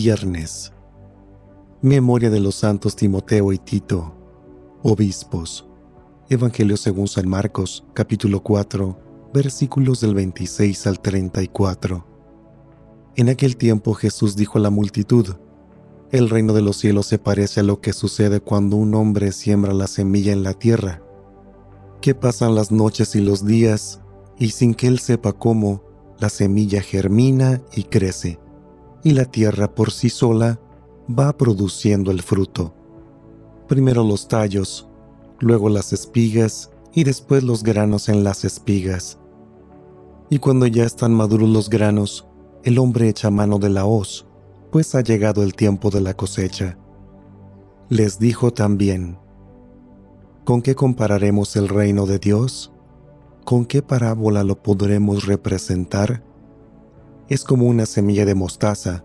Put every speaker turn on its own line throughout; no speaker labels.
Viernes. Memoria de los santos Timoteo y Tito, obispos. Evangelio según San Marcos, capítulo 4, versículos del 26 al 34. En aquel tiempo Jesús dijo a la multitud, El reino de los cielos se parece a lo que sucede cuando un hombre siembra la semilla en la tierra, que pasan las noches y los días, y sin que él sepa cómo, la semilla germina y crece, y la tierra por sí sola va produciendo el fruto. Primero los tallos, luego las espigas y después los granos en las espigas. Y cuando ya están maduros los granos, el hombre echa mano de la hoz, pues ha llegado el tiempo de la cosecha. Les dijo también, ¿con qué compararemos el reino de Dios? ¿Con qué parábola lo podremos representar? Es como una semilla de mostaza,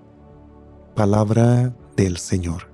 Palabra del Señor.